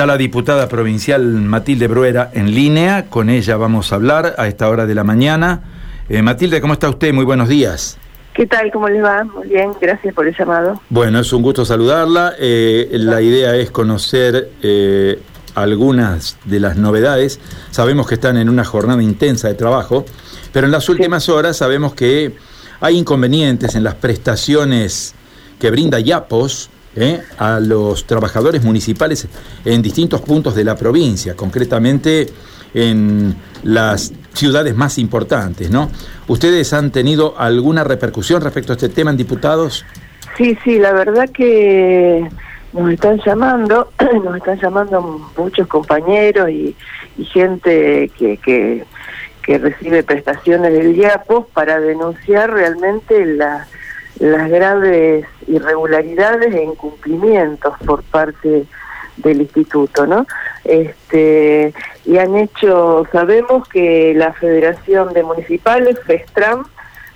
Está la diputada provincial Matilde Bruera en línea, con ella vamos a hablar a esta hora de la mañana. Eh, Matilde, ¿cómo está usted? Muy buenos días. ¿Qué tal? ¿Cómo les va? Muy bien, gracias por el llamado. Bueno, es un gusto saludarla. Eh, la idea es conocer eh, algunas de las novedades. Sabemos que están en una jornada intensa de trabajo, pero en las últimas horas sabemos que hay inconvenientes en las prestaciones que brinda Yapos ¿eh? a los trabajadores municipales en distintos puntos de la provincia, concretamente en las ciudades más importantes, ¿no? ¿Ustedes han tenido alguna repercusión respecto a este tema en diputados? Sí, sí, la verdad que nos están llamando, nos están llamando muchos compañeros y, gente que, que, recibe prestaciones del IAPOS para denunciar realmente la las graves irregularidades e incumplimientos por parte del instituto, ¿no? Este, y han hecho, sabemos que la Federación de Municipales, FESTRAM,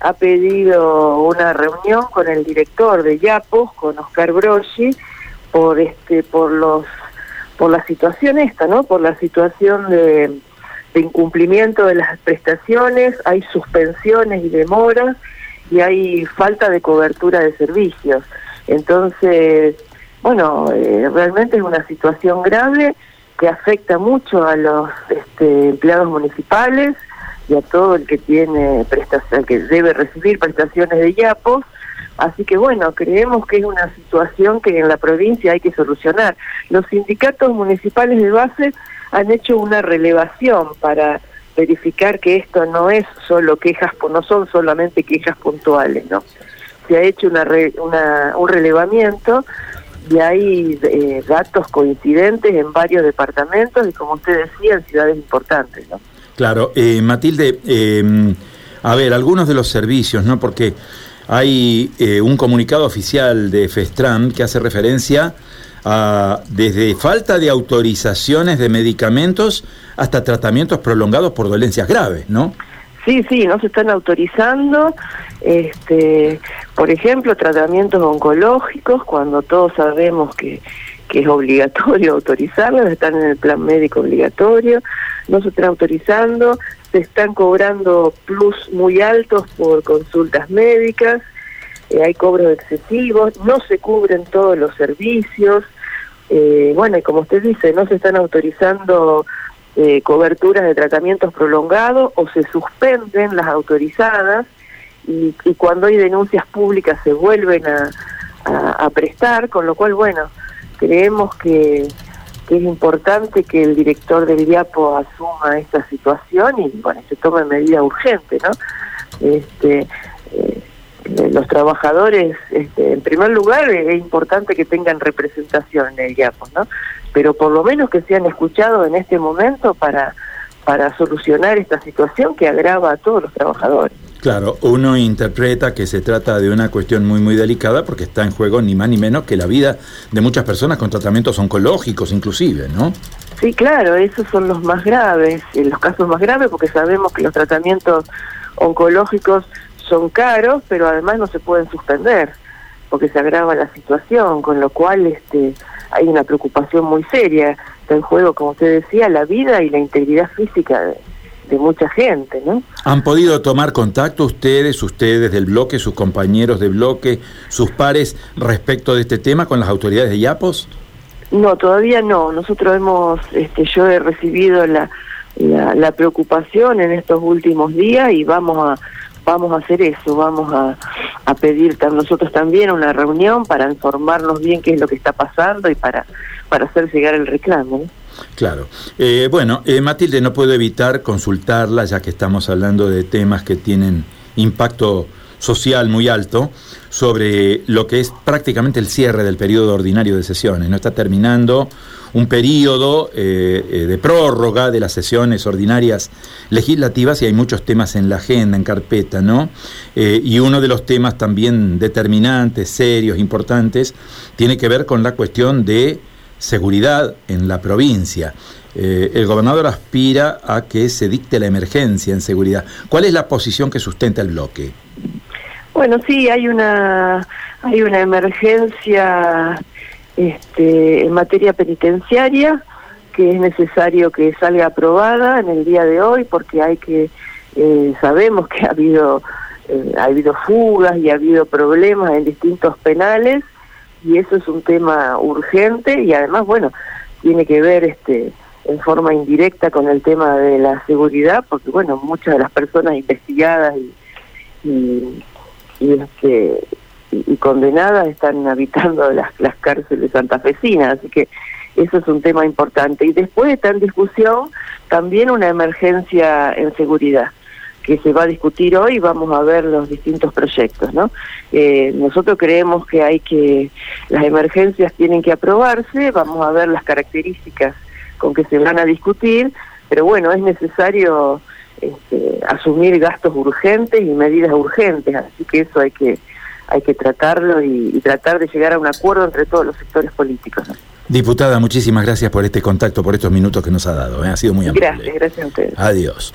ha pedido una reunión con el director de YAPOS, con Oscar Broggi, por este, por los, por la situación esta, ¿no? Por la situación de, de incumplimiento de las prestaciones, hay suspensiones y demoras, y hay falta de cobertura de servicios. Entonces, bueno, eh, realmente es una situación grave que afecta mucho a los este, empleados municipales y a todo el que tiene prestación, que debe recibir prestaciones de YAPOS. Así que bueno, creemos que es una situación que en la provincia hay que solucionar. Los sindicatos municipales de base han hecho una relevación para verificar que esto no es solo quejas, no son solamente quejas puntuales, ¿no? Se ha hecho una, una un relevamiento y hay eh, datos coincidentes en varios departamentos y como usted decía, en ciudades importantes, ¿no? Claro, eh, Matilde, em, a ver, algunos de los servicios, ¿no? Porque hay eh, un comunicado oficial de FESTRAM que hace referencia desde falta de autorizaciones de medicamentos hasta tratamientos prolongados por dolencias graves, ¿no? Sí, sí, no se están autorizando, este, por ejemplo, tratamientos oncológicos, cuando todos sabemos que, que es obligatorio autorizarlos, están en el plan médico obligatorio, no se están autorizando, se están cobrando plus muy altos por consultas médicas, eh, hay cobros excesivos, no se cubren todos los servicios, eh, bueno, y como usted dice, no se están autorizando eh, coberturas de tratamientos prolongados o se suspenden las autorizadas y, cuando hay denuncias públicas se vuelven a, prestar, con lo cual, bueno, creemos que, es importante que el director del IAPO asuma esta situación y, bueno, se tome medida urgente, ¿no? Este, los trabajadores, este, en primer lugar, es importante que tengan representación en el IAPO, ¿no? Pero por lo menos que sean escuchados en este momento para, para solucionar esta situación que agrava a todos los trabajadores. Claro, uno interpreta que se trata de una cuestión muy muy delicada porque está en juego ni más ni menos que la vida de muchas personas con tratamientos oncológicos inclusive, ¿no? Sí, claro, esos son los más graves, los casos más graves porque sabemos que los tratamientos oncológicos son caros, pero además no se pueden suspender porque se agrava la situación, con lo cual este hay una preocupación muy seria. Está en juego, como usted decía, la vida y la integridad física de, mucha gente, ¿no? ¿Han podido tomar contacto ustedes, ustedes del bloque, sus compañeros de bloque, sus pares respecto de este tema con las autoridades de IAPOS? No, todavía no. Nosotros hemos, este, yo he recibido la, la preocupación en estos últimos días y vamos a vamos a hacer eso, vamos a, pedir nosotros también una reunión para informarnos bien qué es lo que está pasando y para, para hacer llegar el reclamo. Claro. Eh, bueno, eh, Matilde, no puedo evitar consultarla, ya que estamos hablando de temas que tienen impacto social muy alto sobre lo que es prácticamente el cierre del periodo ordinario de sesiones. No está terminando un periodo eh, eh, de prórroga de las sesiones ordinarias legislativas y hay muchos temas en la agenda, en carpeta, ¿no? Eh, y uno de los temas también determinantes, serios, importantes, tiene que ver con la cuestión de seguridad en la provincia. el gobernador aspira a que se dicte la emergencia en seguridad. ¿Cuál es la posición que sustenta el bloque? Bueno, sí, hay una hay una emergencia este, en materia penitenciaria que es necesario que salga aprobada en el día de hoy porque hay que eh, sabemos que ha habido eh, ha habido fugas y ha habido problemas en distintos penales y eso es un tema urgente y además bueno tiene que ver este en forma indirecta con el tema de la seguridad porque bueno muchas de las personas investigadas y y, y este y, condenadas están habitando las, las cárceles santafesinas, así que eso es un tema importante. Y después está en discusión también una emergencia en seguridad que se va a discutir hoy, vamos a ver los distintos proyectos, ¿no? Eh, nosotros creemos que hay que, las emergencias tienen que aprobarse, vamos a ver las características con que se van a discutir, pero bueno, es necesario este, asumir gastos urgentes y medidas urgentes, así que eso hay que hay que tratarlo y, tratar de llegar a un acuerdo entre todos los sectores políticos. Diputada, muchísimas gracias por este contacto, por estos minutos que nos ha dado. ¿eh? Ha sido muy amable. Gracias, gracias a ustedes. Adiós.